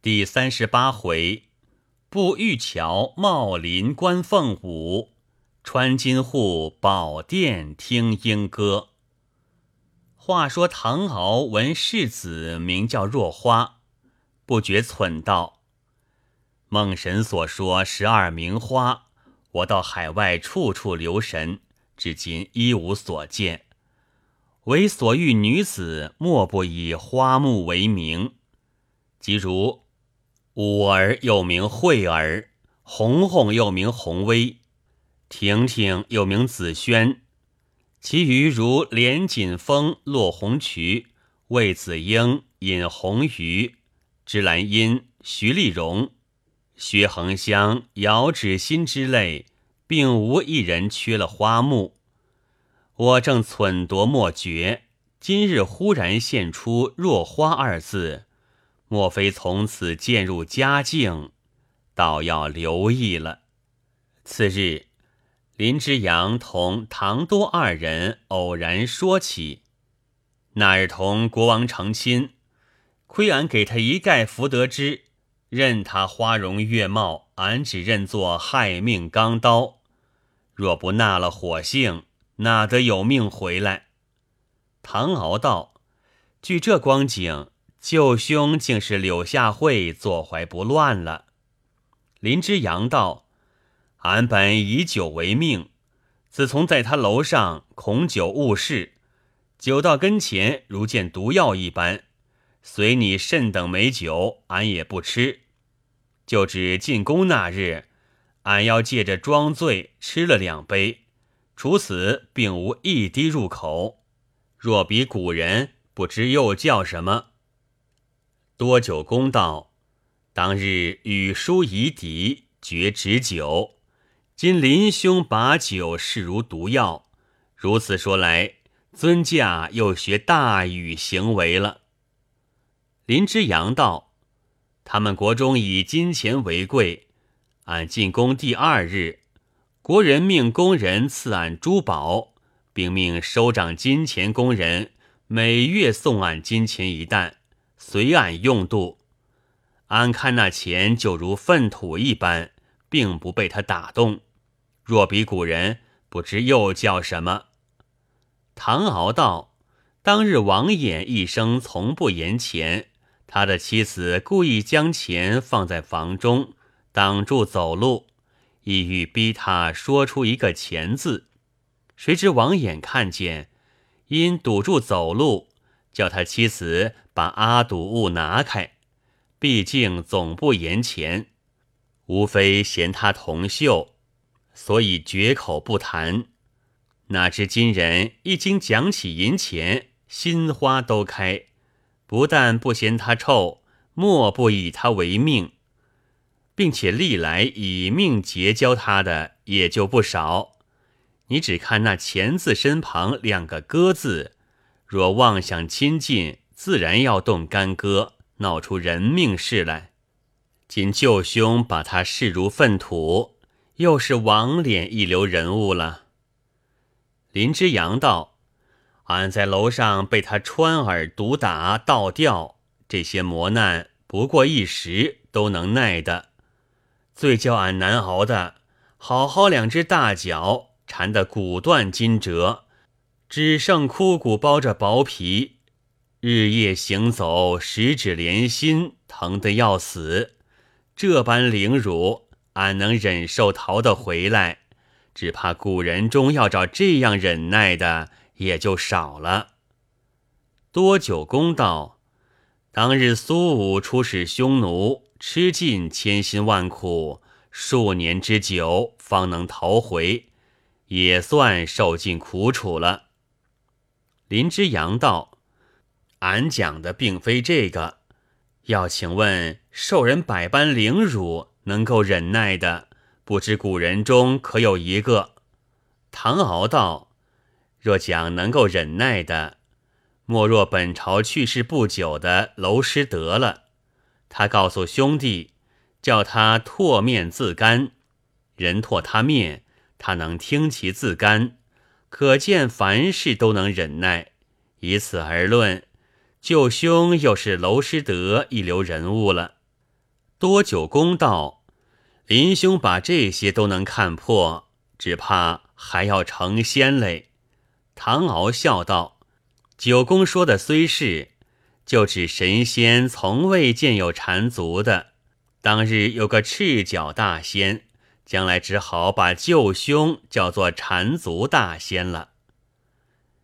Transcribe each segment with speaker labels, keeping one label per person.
Speaker 1: 第三十八回，步玉桥茂林观凤舞，穿金户宝殿听莺歌。话说唐敖闻世子名叫若花，不觉忖道：“孟神所说十二名花，我到海外处处留神，至今一无所见。唯所遇女子，莫不以花木为名，即如。”五儿又名惠儿，红红又名红薇，婷婷又名紫萱，其余如连锦风、落红渠、魏子英、尹红鱼、芝兰英、徐丽蓉、薛恒香、姚芷心之类，并无一人缺了花木。我正忖度莫决，今日忽然现出“若花”二字。莫非从此渐入佳境，倒要留意了。次日，林之阳同唐多二人偶然说起，那日同国王成亲，亏俺给他一概福德之，任他花容月貌，俺只认作害命钢刀。若不纳了火性，哪得有命回来？唐敖道：“据这光景。”舅兄竟是柳下惠坐怀不乱了。林之阳道：“俺本以酒为命，自从在他楼上恐酒误事，酒到跟前如见毒药一般。随你甚等美酒，俺也不吃。就指进宫那日，俺要借着装醉吃了两杯，除此并无一滴入口。若比古人，不知又叫什么。”多久公道，当日与书夷狄决止酒，今林兄把酒视如毒药，如此说来，尊驾又学大禹行为了。林之阳道：他们国中以金钱为贵，俺进宫第二日，国人命工人赐俺珠宝，并命收掌金钱工人每月送俺金钱一担。随俺用度，俺看那钱就如粪土一般，并不被他打动。若比古人，不知又叫什么。唐敖道：当日王衍一生从不言钱，他的妻子故意将钱放在房中，挡住走路，意欲逼他说出一个钱字。谁知王衍看见，因堵住走路。叫他妻子把阿堵物拿开，毕竟总不言钱，无非嫌他同秀，所以绝口不谈。哪知今人一经讲起银钱，心花都开，不但不嫌他臭，莫不以他为命，并且历来以命结交他的也就不少。你只看那钱字身旁两个哥字。若妄想亲近，自然要动干戈，闹出人命事来。今舅兄把他视如粪土，又是王脸一流人物了。林之阳道：“俺在楼上被他穿耳、毒打、倒吊，这些磨难不过一时，都能耐的。最叫俺难熬的，好好两只大脚缠得骨断筋折。”只剩枯骨包着薄皮，日夜行走，十指连心，疼得要死。这般凌辱，俺能忍受逃得回来，只怕古人中要找这样忍耐的，也就少了。多久公道，当日苏武出使匈奴，吃尽千辛万苦，数年之久，方能逃回，也算受尽苦楚了。林之阳道：“俺讲的并非这个，要请问受人百般凌辱，能够忍耐的，不知古人中可有一个？”唐敖道：“若讲能够忍耐的，莫若本朝去世不久的娄师德了。他告诉兄弟，叫他唾面自干，人唾他面，他能听其自干。”可见凡事都能忍耐，以此而论，舅兄又是娄师德一流人物了。多久公道：“林兄把这些都能看破，只怕还要成仙嘞。”唐敖笑道：“九公说的虽是，就指神仙从未见有缠足的。当日有个赤脚大仙，将来只好把舅兄叫做缠足大仙了。”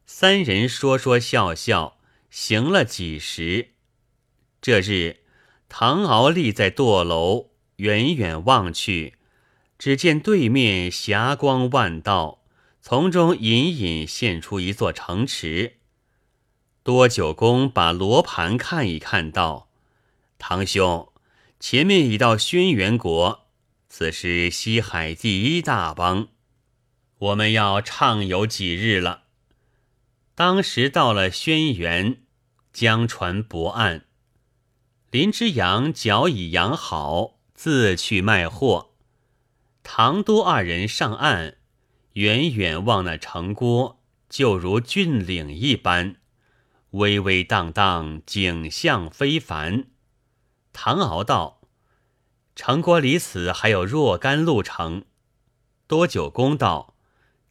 Speaker 1: 三人说说笑笑，行了几时。这日，唐敖立在堕楼，远远望去，只见对面霞光万道。从中隐隐现出一座城池。多九公把罗盘看一看，道：“堂兄，前面已到轩辕国，此是西海第一大邦，我们要畅游几日了。”当时到了轩辕，江船泊岸，林之阳脚已养好，自去卖货。唐都二人上岸。远远望那城郭，就如峻岭一般，巍巍荡荡，景象非凡。唐敖道：“城郭离此还有若干路程。”多久公道：“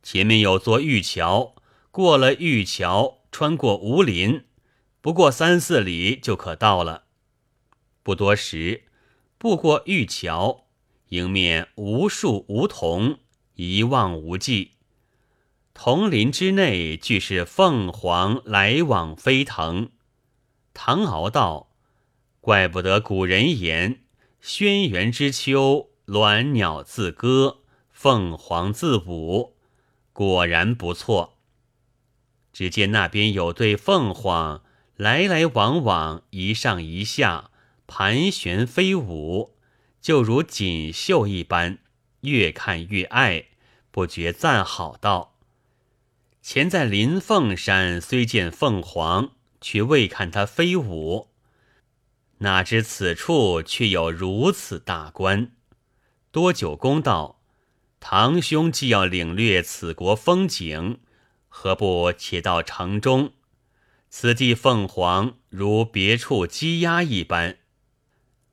Speaker 1: 前面有座玉桥，过了玉桥，穿过吴林，不过三四里就可到了。”不多时，步过玉桥，迎面无数梧桐。一望无际，桐林之内俱是凤凰来往飞腾。唐敖道：“怪不得古人言‘轩辕之秋，鸾鸟自歌，凤凰自舞’，果然不错。只见那边有对凤凰来来往往，一上一下，盘旋飞舞，就如锦绣一般。”越看越爱，不觉赞好道：“前在临凤山，虽见凤凰，却未看它飞舞。哪知此处却有如此大观。”多久公道：“堂兄既要领略此国风景，何不且到城中？此地凤凰如别处鸡鸭一般，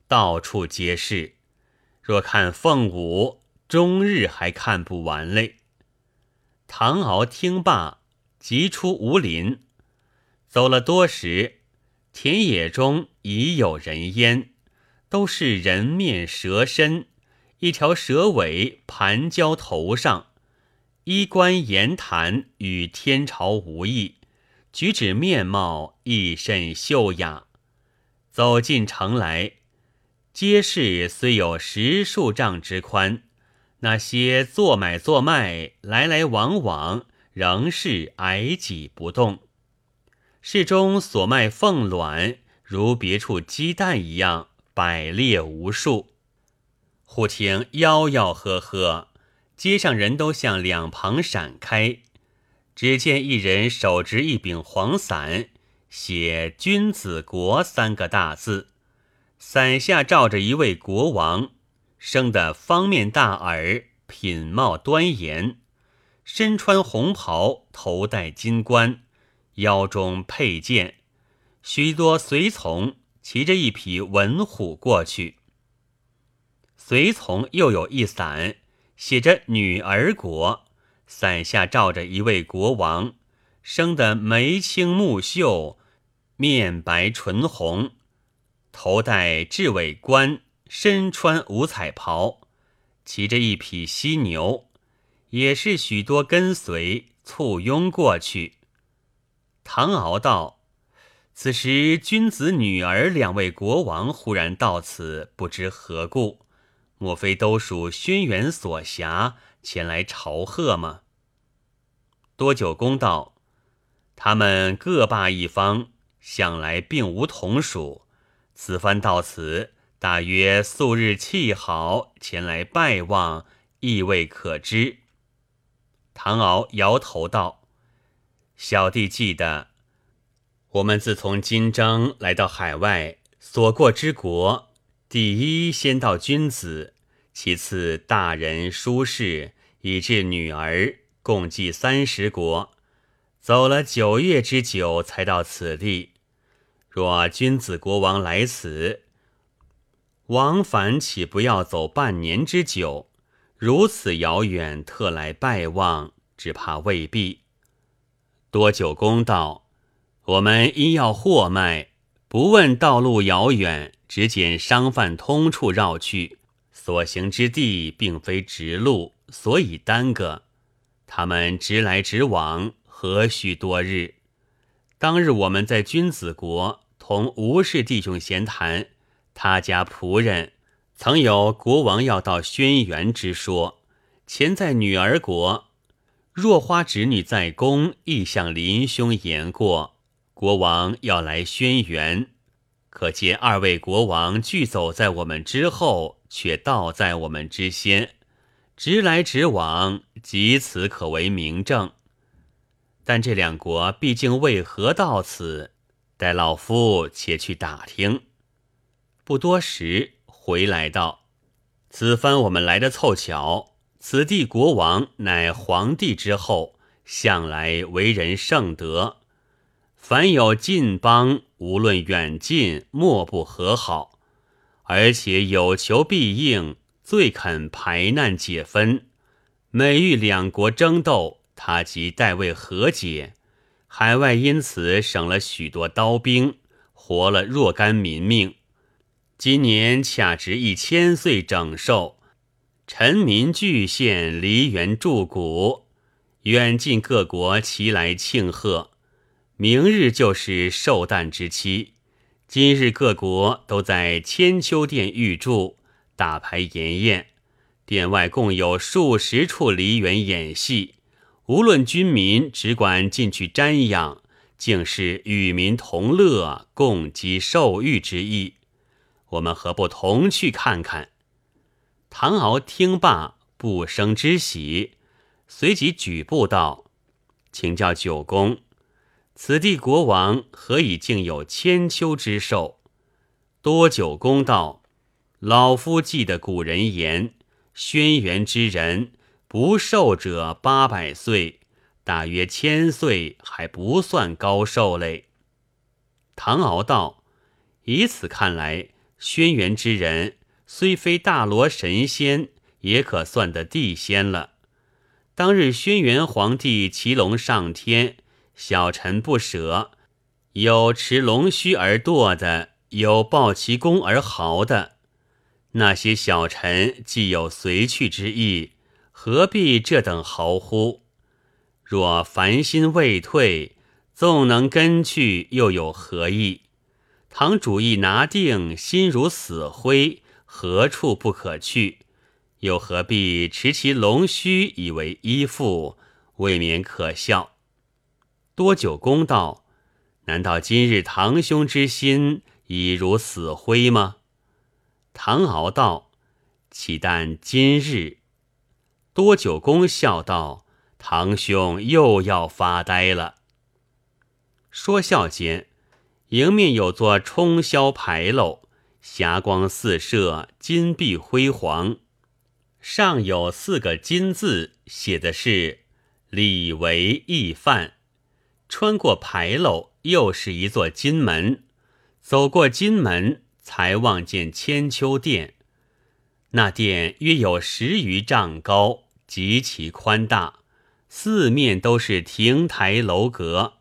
Speaker 1: 到处皆是。若看凤舞。”终日还看不完嘞。唐敖听罢，即出吴林，走了多时，田野中已有人烟，都是人面蛇身，一条蛇尾盘交头上，衣冠言谈与天朝无异，举止面貌亦甚秀雅。走进城来，街市虽有十数丈之宽。那些做买做卖来来往往，仍是矮挤不动。市中所卖凤卵，如别处鸡蛋一样摆列无数。忽听吆吆喝喝，街上人都向两旁闪开。只见一人手执一柄黄伞，写“君子国”三个大字，伞下罩着一位国王。生得方面大耳，品貌端严，身穿红袍，头戴金冠，腰中佩剑。许多随从骑着一匹文虎过去。随从又有一伞，写着“女儿国”，伞下罩着一位国王，生得眉清目秀，面白唇红，头戴雉尾冠。身穿五彩袍，骑着一匹犀牛，也是许多跟随簇拥过去。唐敖道：“此时君子女儿两位国王忽然到此，不知何故？莫非都属轩辕所辖，前来朝贺吗？”多久公道：“他们各霸一方，向来并无同属，此番到此。”大约素日气好，前来拜望，亦未可知。唐敖摇头道：“小弟记得，我们自从金章来到海外，所过之国，第一先到君子，其次大人、舒适，以至女儿，共计三十国，走了九月之久，才到此地。若君子国王来此。”往返岂不要走半年之久？如此遥远，特来拜望，只怕未必。多久公道：“我们因要货卖，不问道路遥远，只拣商贩通处绕去。所行之地并非直路，所以耽搁。他们直来直往，何须多日？当日我们在君子国同吴氏弟兄闲谈，他家仆人曾有国王要到轩辕之说。前在女儿国，若花侄女在宫，亦向林兄言过，国王要来轩辕。可见二位国王俱走在我们之后，却倒在我们之先，直来直往，即此可为明证。但这两国毕竟为何到此？待老夫且去打听。不多时，回来道：“此番我们来的凑巧。”此地国王乃皇帝之后，向来为人圣德，凡有近邦，无论远近，莫不和好，而且有求必应，最肯排难解纷。每遇两国争斗，他即代为和解，海外因此省了许多刀兵，活了若干民命。今年恰值一千岁整寿。臣民俱献梨园祝谷，远近各国齐来庆贺。明日就是寿诞之期，今日各国都在千秋殿预祝，大排筵宴。殿外共有数十处梨园演戏，无论军民，只管进去瞻仰，竟是与民同乐，共积寿誉之意。我们何不同去看看？唐敖听罢，不生之喜，随即举步道：“请教九公，此地国王何以竟有千秋之寿？”多九公道：“老夫记得古人言，轩辕之人不寿者八百岁，大约千岁还不算高寿嘞。”唐敖道：“以此看来，轩辕之人。”虽非大罗神仙，也可算得地仙了。当日轩辕皇帝骑龙上天，小臣不舍，有持龙须而堕的，有抱其弓而嚎的。那些小臣既有随去之意，何必这等豪乎？若凡心未退，纵能跟去，又有何意？倘主意拿定，心如死灰。何处不可去？又何必持其龙须以为依附？未免可笑。多久公道：难道今日堂兄之心已如死灰吗？唐敖道：岂但今日？多久公笑道：堂兄又要发呆了。说笑间，迎面有座冲霄牌楼。霞光四射，金碧辉煌，上有四个金字，写的是“李维义范”。穿过牌楼，又是一座金门。走过金门，才望见千秋殿。那殿约有十余丈高，极其宽大，四面都是亭台楼阁，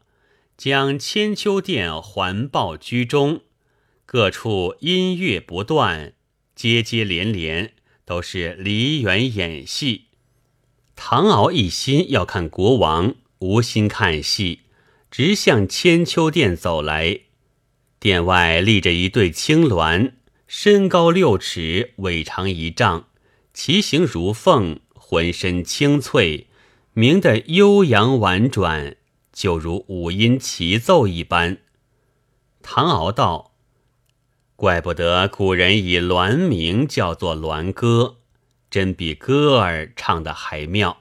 Speaker 1: 将千秋殿环抱居中。各处音乐不断，接接连连，都是梨园演戏。唐敖一心要看国王，无心看戏，直向千秋殿走来。殿外立着一对青鸾，身高六尺，尾长一丈，其形如凤，浑身青翠，鸣得悠扬婉转，就如五音齐奏一般。唐敖道。怪不得古人以鸾鸣叫做鸾歌，真比歌儿唱的还妙。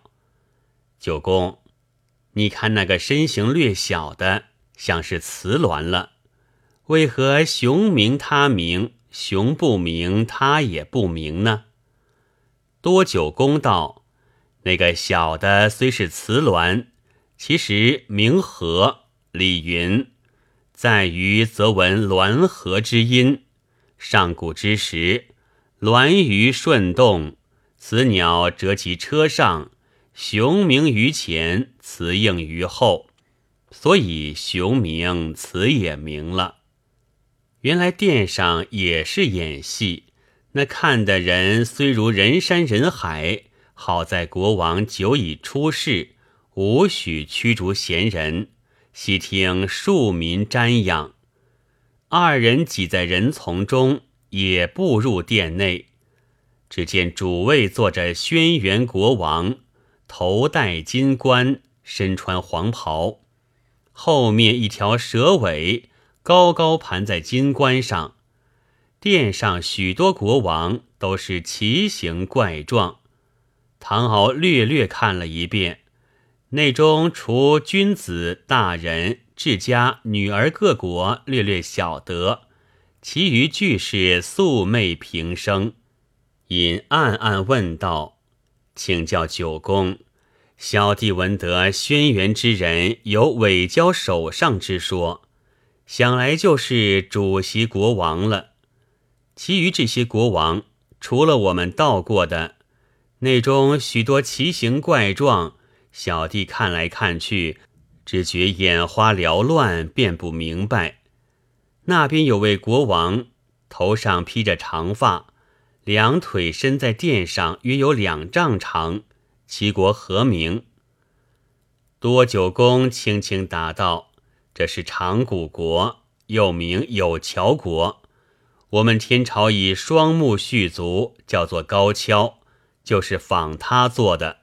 Speaker 1: 九公，你看那个身形略小的，像是雌鸾了。为何雄鸣他鸣，雄不鸣他也不鸣呢？多九公道，那个小的虽是雌鸾，其实名和，李云，在于则闻鸾和之音。上古之时，鸾鱼顺动，雌鸟折其车上，雄鸣于前，雌应于后，所以雄鸣，雌也鸣了。原来殿上也是演戏，那看的人虽如人山人海，好在国王久已出世，无许驱逐闲人，悉听庶民瞻仰。二人挤在人丛中，也步入殿内，只见主位坐着轩辕国王，头戴金冠，身穿黄袍，后面一条蛇尾。高高盘在金冠上，殿上许多国王都是奇形怪状。唐敖略略看了一遍，内中除君子、大人、治家、女儿各国略略晓得，其余俱是素昧平生。因暗暗问道：“请教九公，小弟闻得轩辕之人有伪交手上之说。”想来就是主席国王了，其余这些国王，除了我们到过的，那中许多奇形怪状，小弟看来看去，只觉眼花缭乱，便不明白。那边有位国王，头上披着长发，两腿伸在殿上，约有两丈长，齐国何名？多九公轻轻答道。这是长谷国，又名有桥国。我们天朝以双目续足，叫做高跷，就是仿他做的。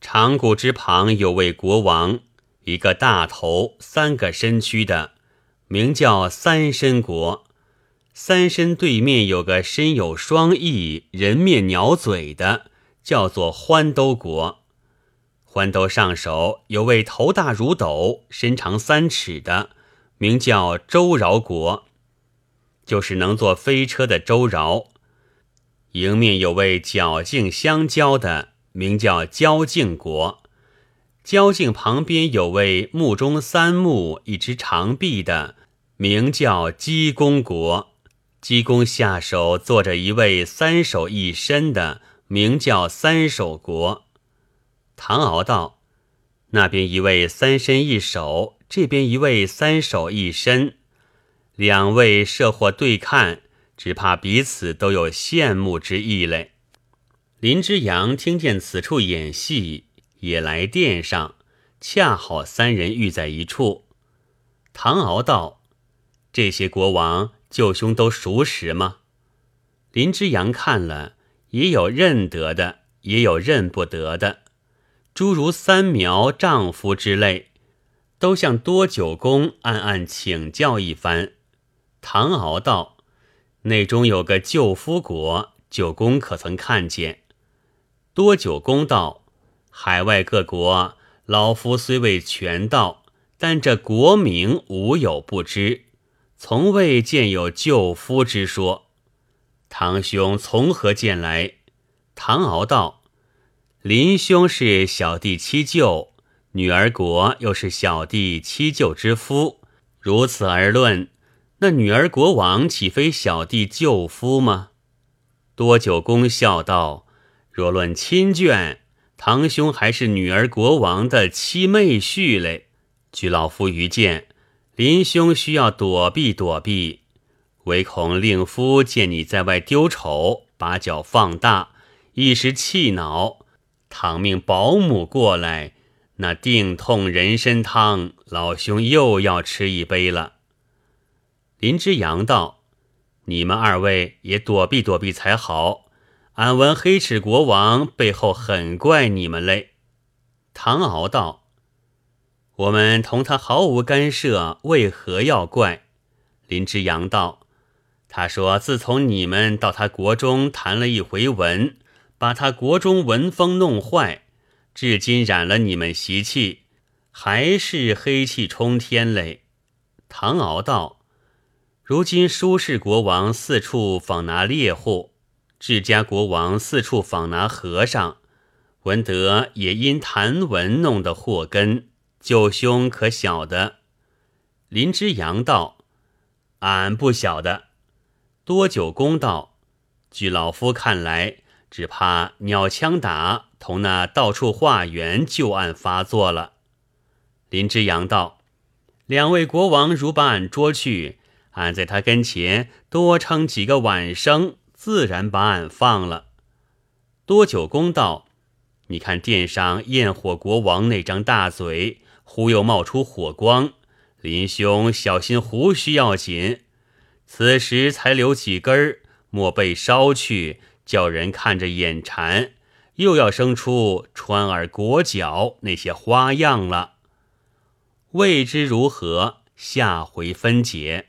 Speaker 1: 长谷之旁有位国王，一个大头，三个身躯的，名叫三身国。三身对面有个身有双翼、人面鸟嘴的，叫做欢兜国。欢兜上首有位头大如斗、身长三尺的，名叫周饶国，就是能坐飞车的周饶。迎面有位角颈相交的，名叫交颈国。交颈旁边有位目中三目、一只长臂的，名叫鸡公国。鸡公下手坐着一位三手一身的，名叫三手国。唐敖道：“那边一位三身一手，这边一位三手一身，两位设或对看，只怕彼此都有羡慕之意嘞。”林之阳听见此处演戏，也来殿上，恰好三人遇在一处。唐敖道：“这些国王舅兄都熟识吗？”林之阳看了，也有认得的，也有认不得的。诸如三苗丈夫之类，都向多九公暗暗请教一番。唐敖道：“内中有个舅夫国，九公可曾看见？”多九公道：“海外各国，老夫虽未全到，但这国名无有不知，从未见有舅夫之说。堂兄从何见来？”唐敖道。林兄是小弟七舅，女儿国又是小弟七舅之夫，如此而论，那女儿国王岂非小弟舅夫吗？多久公笑道：“若论亲眷，堂兄还是女儿国王的妻妹婿嘞。据老夫愚见，林兄需要躲避躲避，唯恐令夫见你在外丢丑，把脚放大，一时气恼。”倘命保姆过来，那定痛人参汤，老兄又要吃一杯了。林之阳道：“你们二位也躲避躲避才好。俺闻黑齿国王背后很怪你们嘞。”唐敖道：“我们同他毫无干涉，为何要怪？”林之阳道：“他说自从你们到他国中谈了一回文。”把他国中文风弄坏，至今染了你们习气，还是黑气冲天嘞。唐敖道：“如今舒氏国王四处访拿猎户，智家国王四处访拿和尚，闻得也因谈文弄得祸根，舅兄可晓得？”林之阳道：“俺不晓得。”多久公道。据老夫看来，只怕鸟枪打同那到处化缘旧案发作了。林之阳道：“两位国王如把俺捉去，俺在他跟前多撑几个晚生，自然把俺放了。”多久公道：“你看殿上焰火国王那张大嘴，忽又冒出火光。林兄小心胡须要紧，此时才留几根儿。”莫被烧去，叫人看着眼馋，又要生出穿耳裹脚那些花样了。未知如何，下回分解。